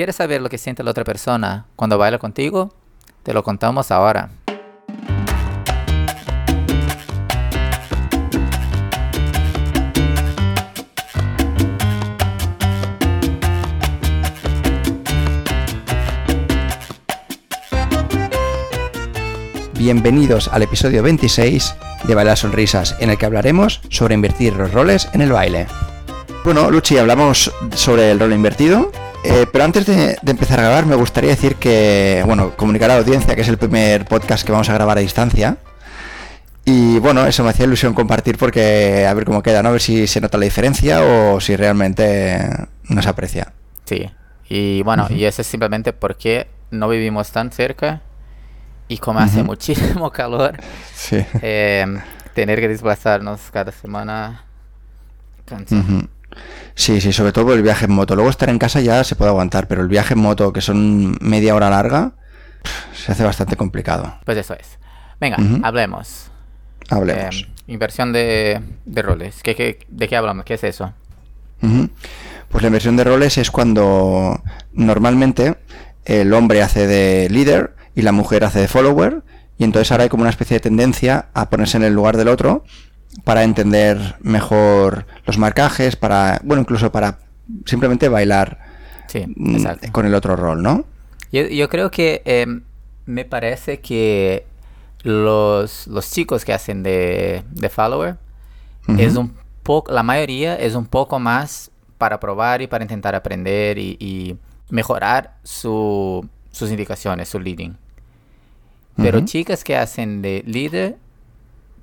¿Quieres saber lo que siente la otra persona cuando baila contigo? Te lo contamos ahora. Bienvenidos al episodio 26 de Bailar Sonrisas, en el que hablaremos sobre invertir los roles en el baile. Bueno, Luchi, hablamos sobre el rol invertido, eh, pero antes de, empezar a grabar me gustaría decir que, bueno, comunicar a la audiencia que es el primer podcast que vamos a grabar a distancia. Y bueno, eso me hacía ilusión compartir porque a ver cómo queda, ¿no? A ver si se nota la diferencia o si realmente no se aprecia. Sí, y bueno, y eso es simplemente porque no vivimos tan cerca y como hace muchísimo calor, eh, tener que desplazarnos cada semana Sí, sí, sobre todo el viaje en moto. Luego estar en casa ya se puede aguantar, pero el viaje en moto, que son media hora larga, se hace bastante complicado. Pues eso es. Venga, hablemos. Hablemos. Eh, inversión de, roles. ¿Qué, de qué hablamos? ¿Qué es eso? Pues la inversión de roles es cuando normalmente el hombre hace de líder y la mujer hace de follower, y entonces ahora hay como una especie de tendencia a ponerse en el lugar del otro para entender mejor los marcajes, para, bueno, incluso para simplemente bailar mm, con el otro rol, ¿no? Yo, creo que em, me parece que los, los chicos que hacen de, de follower es un poco, la mayoría es un poco más para probar y para intentar aprender y, mejorar su, sus indicaciones, su leading. Pero chicas que hacen de líder,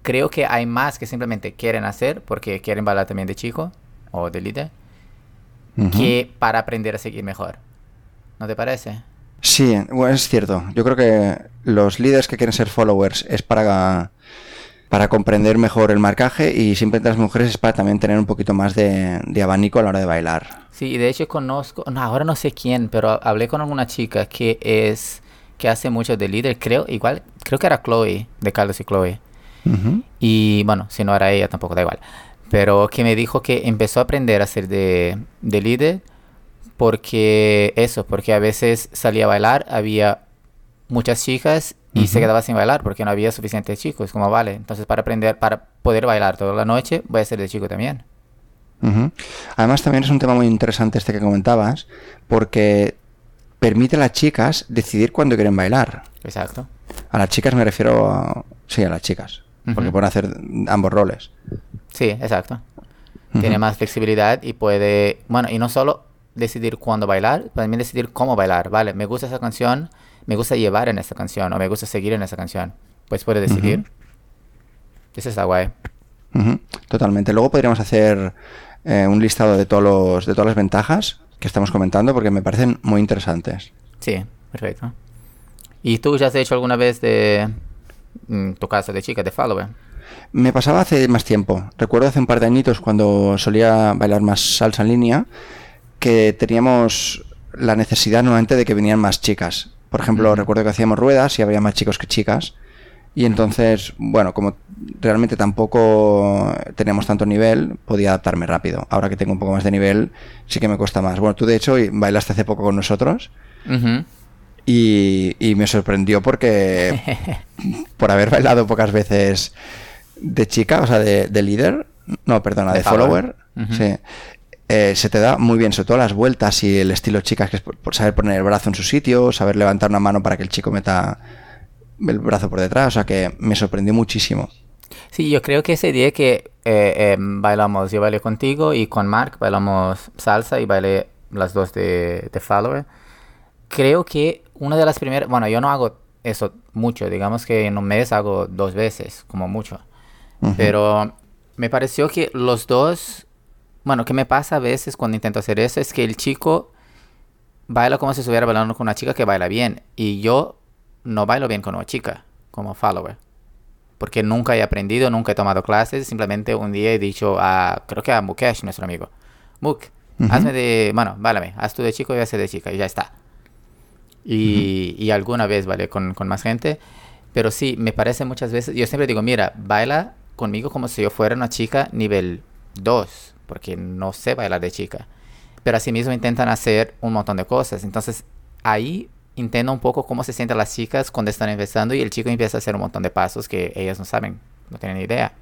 creo que hay más que simplemente quieren hacer porque quieren bailar también de chico o de líder, que para aprender a seguir mejor. ¿No te parece? Sí, bueno, es cierto. Yo creo que los líderes que quieren ser followers es para, para comprender mejor el marcaje y simplemente las mujeres es para también tener un poquito más de, de abanico a la hora de bailar. Sí, de hecho conozco, ahora no sé quién, pero hablé con alguna chica que es que hace mucho de líder, creo, igual, creo que era Chloe, de Carlos y Chloe. Y bueno, si no era ella tampoco da igual. Pero que me dijo que empezó a aprender a ser de, de líder porque eso, porque a veces salía a bailar, había muchas chicas y se quedaba sin bailar porque no había suficientes chicos. Como vale, entonces para aprender, para poder bailar toda la noche, voy a ser de chico también. Además también es un tema muy interesante este que comentabas porque permite a las chicas decidir cuándo quieren bailar. Exacto. A las chicas me refiero a... Sí, a las chicas. Porque pueden hacer ambos roles. Sí, exacto. Tiene más flexibilidad y puede... Bueno, y no solo decidir cuándo bailar, también decidir cómo bailar. Vale, me gusta esa canción, me gusta llevar en esa canción o me gusta seguir en esa canción. Pues puede decidir. Eso está guay. Totalmente. Luego podríamos hacer eh, un listado de, todos los, de todas las ventajas que estamos comentando porque me parecen muy interesantes. Sí, perfecto. ¿Y tú ya has hecho alguna vez de tu casa de chica, de follower? Me pasaba hace más tiempo. Recuerdo hace un par de añitos cuando solía bailar más salsa en línea que teníamos la necesidad nuevamente de que vinieran más chicas. Por ejemplo, recuerdo que hacíamos ruedas y había más chicos que chicas. Y entonces, bueno, como realmente tampoco teníamos tanto nivel, podía adaptarme rápido. Ahora que tengo un poco más de nivel, sí que me cuesta más. Bueno, tú de hecho bailaste hace poco con nosotros. Y, me sorprendió porque por haber bailado pocas veces de chica, o sea, de, líder, no, perdona, de, follower, eh, se te da muy bien, sobre todo las vueltas y el estilo chicas, que es por saber poner el brazo en su sitio, saber levantar una mano para que el chico meta el brazo por detrás, o sea que me sorprendió muchísimo. Sí, yo creo que ese día que eh, em, bailamos, yo bailé contigo y con Mark bailamos salsa y bailé las dos de, de Follower. Creo que una de las primeras, bueno, yo no hago eso mucho, digamos que en un mes hago dos veces, como mucho. Pero me pareció que los dos, bueno, que me pasa a veces cuando intento hacer eso es que el chico baila como si estuviera bailando con una chica que baila bien y yo no bailo bien con una chica como follower. Porque nunca he aprendido, nunca he tomado clases. Simplemente un día he dicho a, creo que a Mukesh, nuestro amigo, Muk, hazme de, bueno, válame, haz tú de chico y hace de chica y ya está. Y, y alguna vez, ¿vale? Con, con, más gente. Pero sí, me parece muchas veces, yo siempre digo, mira, baila conmigo como si yo fuera una chica nivel 2, porque no sé bailar de chica. pero asimismo intentan hacer un montón de cosas. Entonces ahí entiendo un poco cómo se sienten las chicas cuando están empezando y el chico empieza a hacer un montón de pasos que ellas no saben, no tienen idea.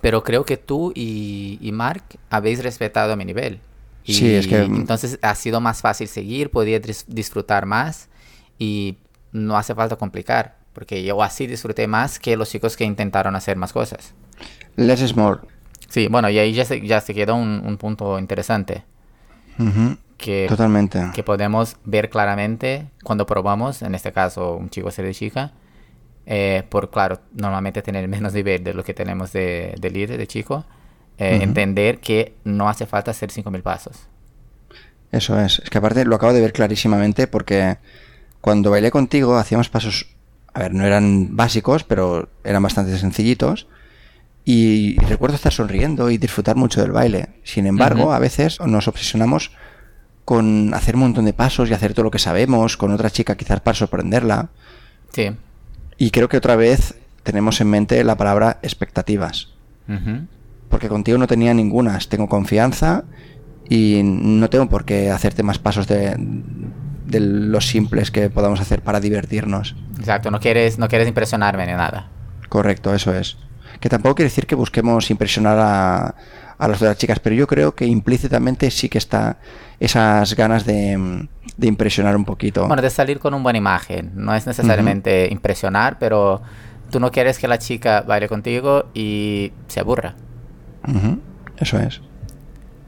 Pero creo que tú y, y, Mark habéis respetado mi nivel. Y sí, es que... Entonces ha sido más fácil seguir, podía disfrutar más y no hace falta complicar, porque yo así disfruté más que los chicos que intentaron hacer más cosas. Less is more. Sí, bueno, y ahí ya se, ya se quedó un, un punto interesante. que, Totalmente. Que podemos ver claramente cuando probamos, en este caso un chico ser de chica, eh, por claro, normalmente tener menos nivel de lo que tenemos de, de líder, de chico, eh, entender que no hace falta hacer 5.000 pasos. Eso es. Es que aparte lo acabo de ver clarísimamente porque cuando bailé contigo hacíamos pasos, a ver, no eran básicos, pero eran bastante sencillitos. Y, recuerdo estar sonriendo y disfrutar mucho del baile. Sin embargo, a veces nos obsesionamos con hacer un montón de pasos y hacer todo lo que sabemos, con otra chica quizás para sorprenderla. Sí. Y creo que otra vez tenemos en mente la palabra expectativas. Porque contigo no tenía ninguna. Tengo confianza y no tengo por qué hacerte más pasos de, de los simples que podamos hacer para divertirnos. Exacto, no quieres, no quieres impresionarme ni nada. Correcto, eso es. Que tampoco quiere decir que busquemos impresionar a, a las otras chicas, pero yo creo que implícitamente sí que está esas ganas de, de impresionar un poquito. Bueno, de salir con una buena imagen. No es necesariamente impresionar, pero tú no quieres que la chica baile contigo y se aburra. Eso es.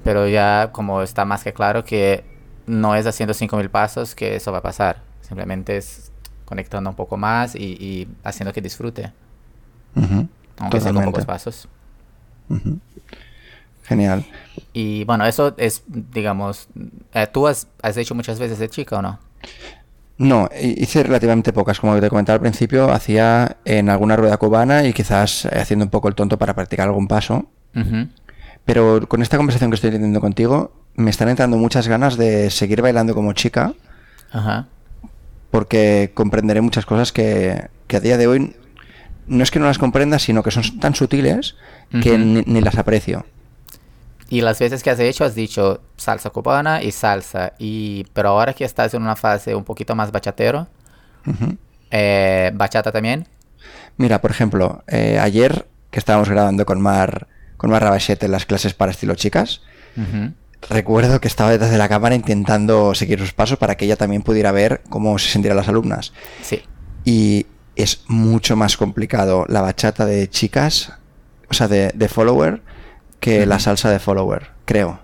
Pero ya como está más que claro que no es haciendo 5.000 pasos que eso va a pasar. Simplemente es conectando un poco más y, y haciendo que disfrute. Aunque sea con pocos pasos. Genial. Y bueno, eso es, digamos, eh, ¿tú has, has, hecho muchas veces de chica o no? No, hice relativamente pocas, como te comentaba al principio, hacía en alguna rueda cubana y quizás haciendo un poco el tonto para practicar algún paso. Pero con esta conversación que estoy teniendo contigo, me están entrando muchas ganas de seguir bailando como chica. Ajá. Porque comprenderé muchas cosas que, que a día de hoy no es que no las comprenda, sino que son tan sutiles que ni, ni, las aprecio. Y las veces que has hecho, has dicho salsa cubana y salsa. Y, pero ahora que estás en una fase un poquito más bachatero, uh -huh. eh, ¿bachata también? Mira, por ejemplo, eh, ayer que estábamos grabando con Mar, con Mar Rabachete en las clases para estilo chicas, uh -huh. recuerdo que estaba detrás de la cámara intentando seguir sus pasos para que ella también pudiera ver cómo se sentían las alumnas. Sí. Y es mucho más complicado la bachata de chicas, o sea, de, de follower, que uh -huh. la salsa de follower, creo.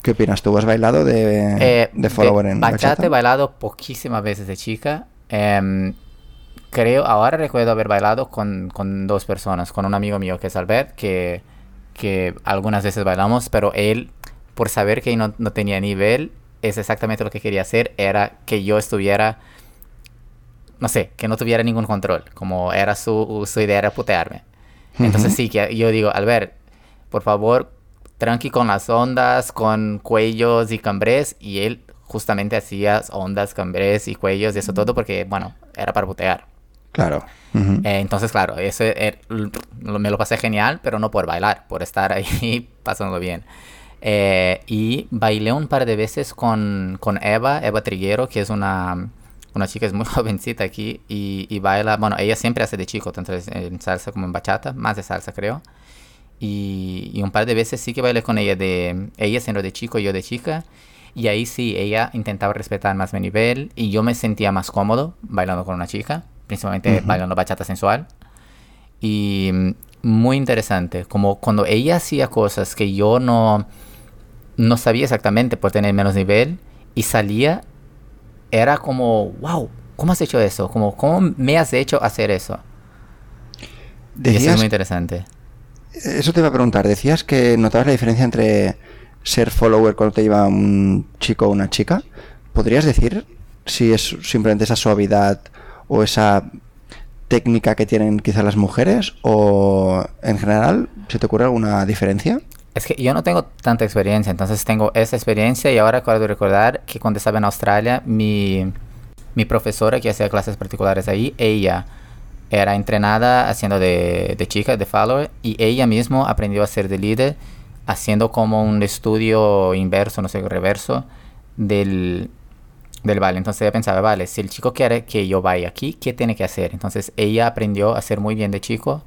¿Qué opinas? ¿Tú has bailado de, eh, de follower de en bachata? bachata? he bailado poquísimas veces de chica. Eh, creo, ahora recuerdo haber bailado con, con, dos personas, con un amigo mío que es Albert, que, que algunas veces bailamos, pero él, por saber que no, no tenía nivel, es exactamente lo que quería hacer, era que yo estuviera no sé, que no tuviera ningún control, como era su, su idea era putearme. Entonces uh -huh. sí, que yo digo, Albert, por favor, tranqui con las ondas, con cuellos y cambrés, y él justamente hacía ondas, cambrés y cuellos y eso todo porque, bueno, era para putear. Claro. Uh -huh. eh, entonces, claro, eso er, me lo pasé genial, pero no por bailar, por estar ahí pasándolo bien. Eh, y bailé un par de veces con, con Eva, Eva Triguero, que es una una chica es muy jovencita aquí y, y, baila, bueno, ella siempre hace de chico, tanto en salsa como en bachata, más de salsa creo. Y, y, un par de veces sí que bailé con ella, de ella siendo de chico y yo de chica. Y ahí sí, ella intentaba respetar más mi nivel y yo me sentía más cómodo bailando con una chica, principalmente uh -huh. bailando bachata sensual. Y muy interesante, como cuando ella hacía cosas que yo no, no sabía exactamente por tener menos nivel y salía era como, wow, ¿cómo has hecho eso? Como, ¿Cómo me has hecho hacer eso? Decías, y eso es muy interesante. Eso te iba a preguntar. Decías que notabas la diferencia entre ser follower cuando te lleva un chico o una chica. ¿Podrías decir si es simplemente esa suavidad o esa técnica que tienen quizás las mujeres? ¿O en general se te ocurre alguna diferencia? Es que yo no tengo tanta experiencia, entonces tengo esa experiencia y ahora acabo de recordar que cuando estaba en Australia, mi, mi profesora que hacía clases particulares ahí, ella era entrenada haciendo de, de chica, de follower, y ella misma aprendió a ser de líder haciendo como un estudio inverso, no sé, reverso del, del baile. Entonces ella pensaba, vale, si el chico quiere que yo vaya aquí, ¿qué tiene que hacer? Entonces ella aprendió a hacer muy bien de chico,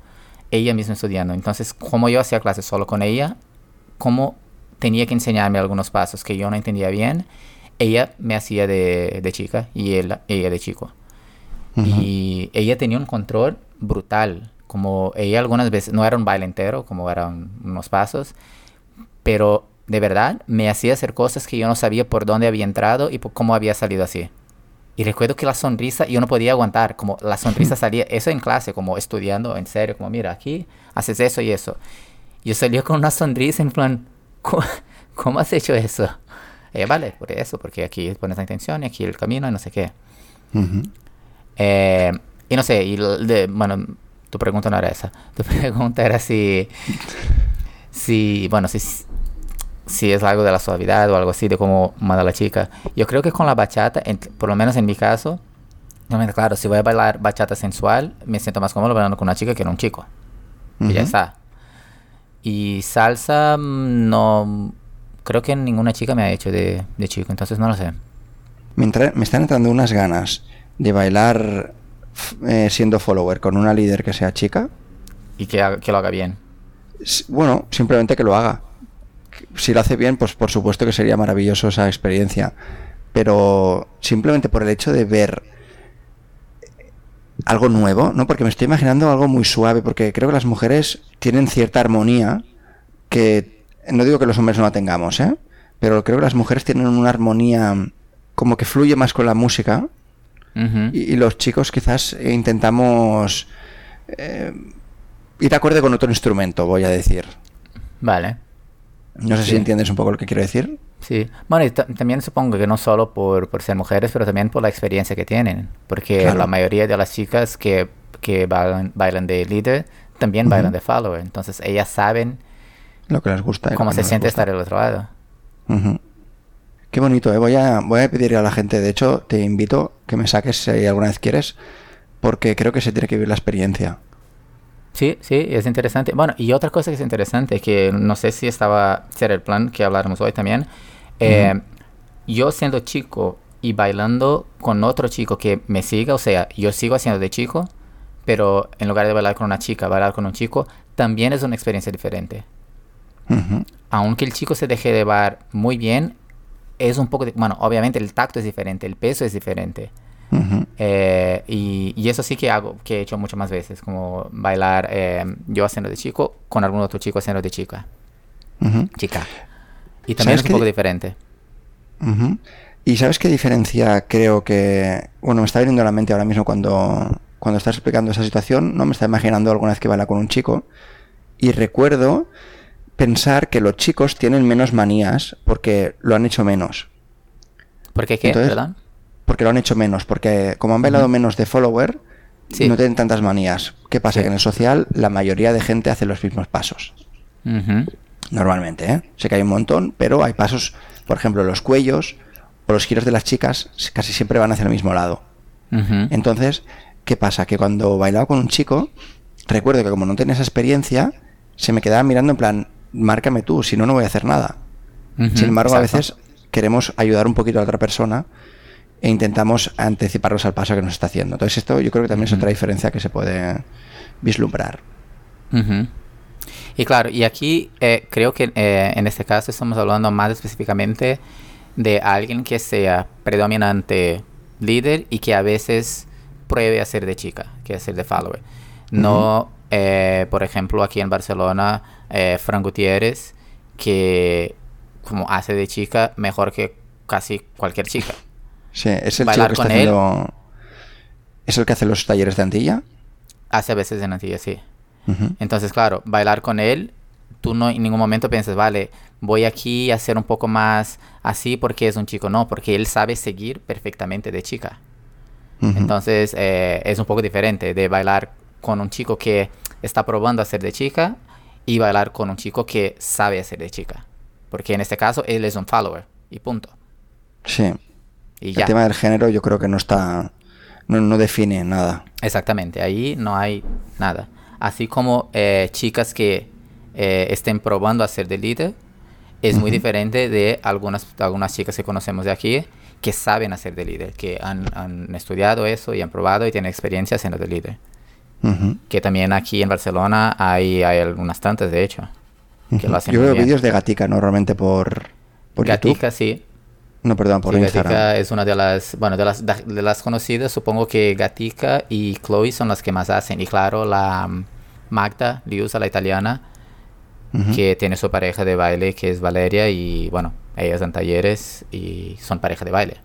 ella misma estudiando. Entonces, como yo hacía clases solo con ella, como tenía que enseñarme algunos pasos que yo no entendía bien, ella me hacía de, de chica y él, ella de chico. Y ella tenía un control brutal. Como ella algunas veces, no era un baile entero, como eran unos pasos, pero de verdad me hacía hacer cosas que yo no sabía por dónde había entrado y por cómo había salido así. Y recuerdo que la sonrisa, yo no podía aguantar, como la sonrisa salía, eso en clase, como estudiando en serio, como mira, aquí haces eso y eso. Yo salía con una sonrisa en plan, ¿cómo, has hecho eso? Eh, vale, por eso, porque aquí pones la intención y aquí el camino y no sé qué. Eh, y no sé, y de, bueno, tu pregunta no era esa. Tu pregunta era si, si bueno, si, si es algo de la suavidad o algo así, de cómo manda la chica. Yo creo que con la bachata, por lo menos en mi caso, claro, si voy a bailar bachata sensual, me siento más cómodo bailando con una chica que con un chico. Y ya está. Y salsa, mm, no. Creo que ninguna chica me ha hecho de, de chico, entonces no lo sé. Me, me están entrando unas ganas de bailar eh, siendo follower con una líder que sea chica. Y que, que lo haga bien. Bueno, simplemente que lo haga si lo hace bien, pues por supuesto que sería maravilloso esa experiencia. Pero simplemente por el hecho de ver algo nuevo, ¿no? Porque me estoy imaginando algo muy suave, porque creo que las mujeres tienen cierta armonía que no digo que los hombres no la tengamos, ¿eh? Pero creo que las mujeres tienen una armonía como que fluye más con la música y, los chicos quizás intentamos eh, ir acorde con otro instrumento, voy a decir. Vale. No sé si entiendes un poco lo que quiero decir. Sí, bueno, y también supongo que no solo por, por, ser mujeres, pero también por la experiencia que tienen, porque la mayoría de las chicas que, que bailan, bailan, de líder también bailan de follower, entonces ellas saben lo que les gusta. Cómo se siente estar al otro lado. Qué bonito, ¿eh? voy, a, voy a pedirle a la gente, de hecho, te invito que me saques si alguna vez quieres, porque creo que se tiene que vivir la experiencia. Sí, sí, es interesante. Bueno, y otra cosa que es interesante, que no sé si estaba, si era el plan que habláramos hoy también, eh, yo siendo chico y bailando con otro chico que me siga, o sea, yo sigo haciendo de chico, pero en lugar de bailar con una chica, bailar con un chico, también es una experiencia diferente. Aunque el chico se deje de bailar muy bien, es un poco, bueno, obviamente el tacto es diferente, el peso es diferente. Eh, y, eso sí que hago, que he hecho muchas más veces, como bailar eh, yo haciendo de chico con algún otro chico haciendo de chica. Chica. Y también es un poco diferente. ¿Y sabes qué diferencia creo que... Bueno, me está viniendo a la mente ahora mismo cuando, cuando estás explicando esa situación, ¿no? Me está imaginando alguna vez que baila con un chico y recuerdo pensar que los chicos tienen menos manías porque lo han hecho menos. ¿Por qué qué? ¿Perdón? Porque lo han hecho menos, porque como han bailado menos de follower, no tienen tantas manías. ¿Qué pasa? Que en el social la mayoría de gente hace los mismos pasos. Normalmente, ¿eh? Sé que hay un montón, pero hay pasos, por ejemplo, los cuellos o los giros de las chicas casi siempre van hacia el mismo lado. Entonces, ¿qué pasa? Que cuando bailaba con un chico, recuerdo que como no tenía esa experiencia, se me quedaba mirando en plan, márcame tú, si no, no voy a hacer nada. Sin embargo, a veces queremos ayudar un poquito a la otra persona e intentamos anticiparnos al paso que nos está haciendo. Entonces esto yo creo que también es otra diferencia que se puede vislumbrar. Y claro, y aquí eh, creo que eh, en este caso estamos hablando más específicamente de alguien que sea predominante líder y que a veces pruebe a ser de chica, que es ser de follower. No, eh, por ejemplo, aquí en Barcelona, Fran Gutiérrez, que como hace de chica mejor que casi cualquier chica. Sí, es el chico que está haciendo... ¿Es el que hace los talleres de Antilla? Hace veces en Antilla, sí. Entonces, claro, bailar con él, tú no en ningún momento piensas, vale, voy aquí a ser un poco más así porque es un chico. No, porque él sabe seguir perfectamente de chica. Entonces, eh, es un poco diferente de bailar con un chico que está probando a ser de chica y bailar con un chico que sabe hacer de chica. Porque en este caso, él es un follower y punto. Sí el tema del género yo creo que no está, no, define nada. Exactamente, ahí no hay nada. Así como eh, chicas que eh, estén probando a ser de líder es muy diferente de algunas, algunas chicas que conocemos de aquí que saben hacer de líder, que han, han estudiado eso y han probado y tienen experiencia siendo de líder. Que también aquí en Barcelona hay, hay algunas tantas, de hecho. Que lo hacen Yo veo vídeos de Gatica normalmente por, por Gatica, sí. No, perdón, por Instagram. Gatica es una de las, bueno, de las, de las conocidas, supongo que Gatica y Chloe son las que más hacen. Y claro, la mm, Magda Liusa, la italiana, que tiene su pareja de baile, que es Valeria, y bueno, ellas dan talleres y son pareja de baile.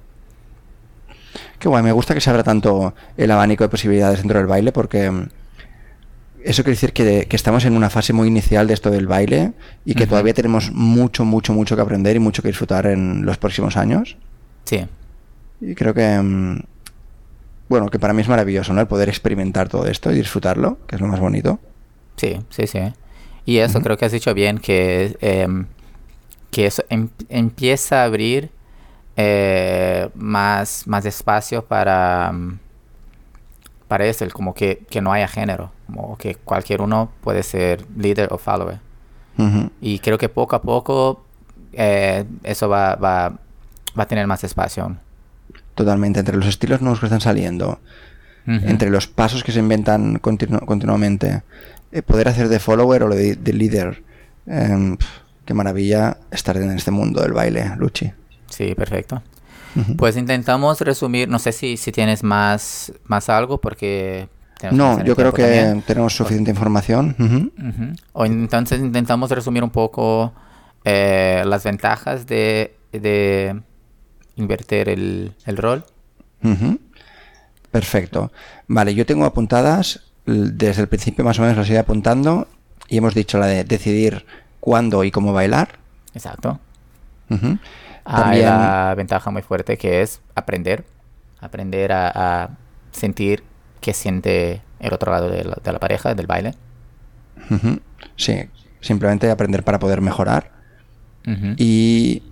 Qué guay, me gusta que se abra tanto el abanico de posibilidades dentro del baile porque mm, eso quiere decir que, estamos en una fase muy inicial de esto del baile y que todavía tenemos mucho, mucho, mucho que aprender y mucho que disfrutar en los próximos años. Sí. Y creo que, mm, bueno, que para mí es maravilloso, ¿no? El poder experimentar todo esto y disfrutarlo, que es lo más bonito. Sí, sí, sí. Y eso creo que has dicho bien, que, em, que eso em, empieza a abrir eh, más, más espacio para, mm, para eso, como que, no haya género, como que cualquier uno puede ser líder o follower. Y creo que poco a poco eh, eso va, va, va, a tener más espacio. Totalmente, entre los estilos nuevos que están saliendo, entre los pasos que se inventan continuamente, eh, poder hacer de follower o de, de líder. Em, qué maravilla estar en este mundo del baile, Luchi. Sí, perfecto. Pues intentamos resumir, no sé si, si tienes más, más algo porque... No, yo creo que tenemos suficiente información. O entonces intentamos resumir un poco eh, las ventajas de, de invertir el, el rol. Perfecto. Vale, yo tengo apuntadas, desde el principio más o menos las ido apuntando y hemos dicho la de decidir cuándo y cómo bailar. Exacto. Hay la ventaja muy fuerte que es aprender, aprender a, sentir qué siente el otro lado de la, pareja, del baile. Sí, simplemente aprender para poder mejorar. Y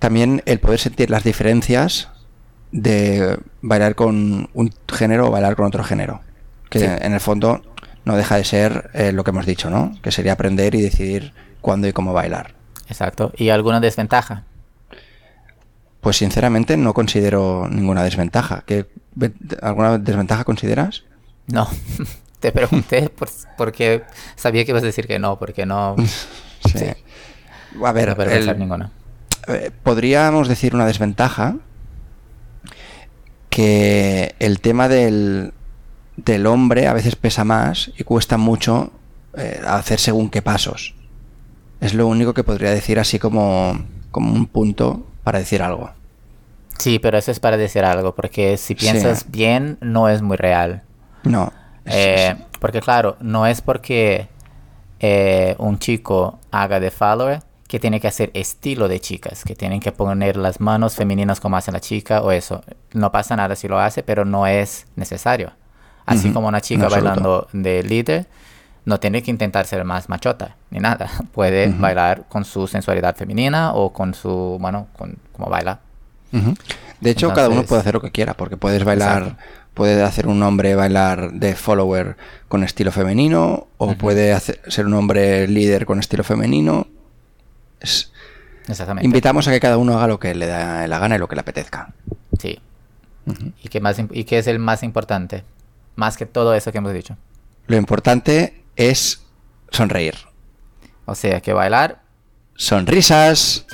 también el poder sentir las diferencias de bailar con un género o bailar con otro género. Que en el fondo no deja de ser eh, lo que hemos dicho, ¿no? Que sería aprender y decidir cuándo y cómo bailar. Exacto. ¿Y alguna desventaja? Pues sinceramente no considero ninguna desventaja. ¿Qué, ¿Alguna desventaja consideras? No, te pregunté porque sabía que ibas a decir que no, porque no... sí. A ver, ninguna. Eh, podríamos decir una desventaja que el tema del, del hombre a veces pesa más y cuesta mucho eh, hacer según qué pasos. Es lo único que podría decir así como, como un punto para decir algo. Sí, pero eso es para decir algo, porque si piensas bien, no es muy real. No. Eh, porque claro, no es porque eh, un chico haga de follower que tiene que hacer estilo de chicas, que tienen que poner las manos femeninas como hace la chica o eso. No pasa nada si lo hace, pero no es necesario. Así como una chica bailando de líder, no tiene que intentar ser más machota ni nada. Puede bailar con su sensualidad femenina o con su, bueno, con, como baila. De hecho, cada uno puede hacer lo que quiera, porque puedes bailar, puede hacer un hombre bailar de follower con estilo femenino, o puede hacer, ser un hombre líder con estilo femenino. Exactamente. Invitamos a que cada uno haga lo que le da la gana y lo que le apetezca. Sí. ¿Y, qué más, ¿Y qué es el más importante? Más que todo eso que hemos dicho. Lo importante es sonreír. O sea, que bailar. Sonrisas.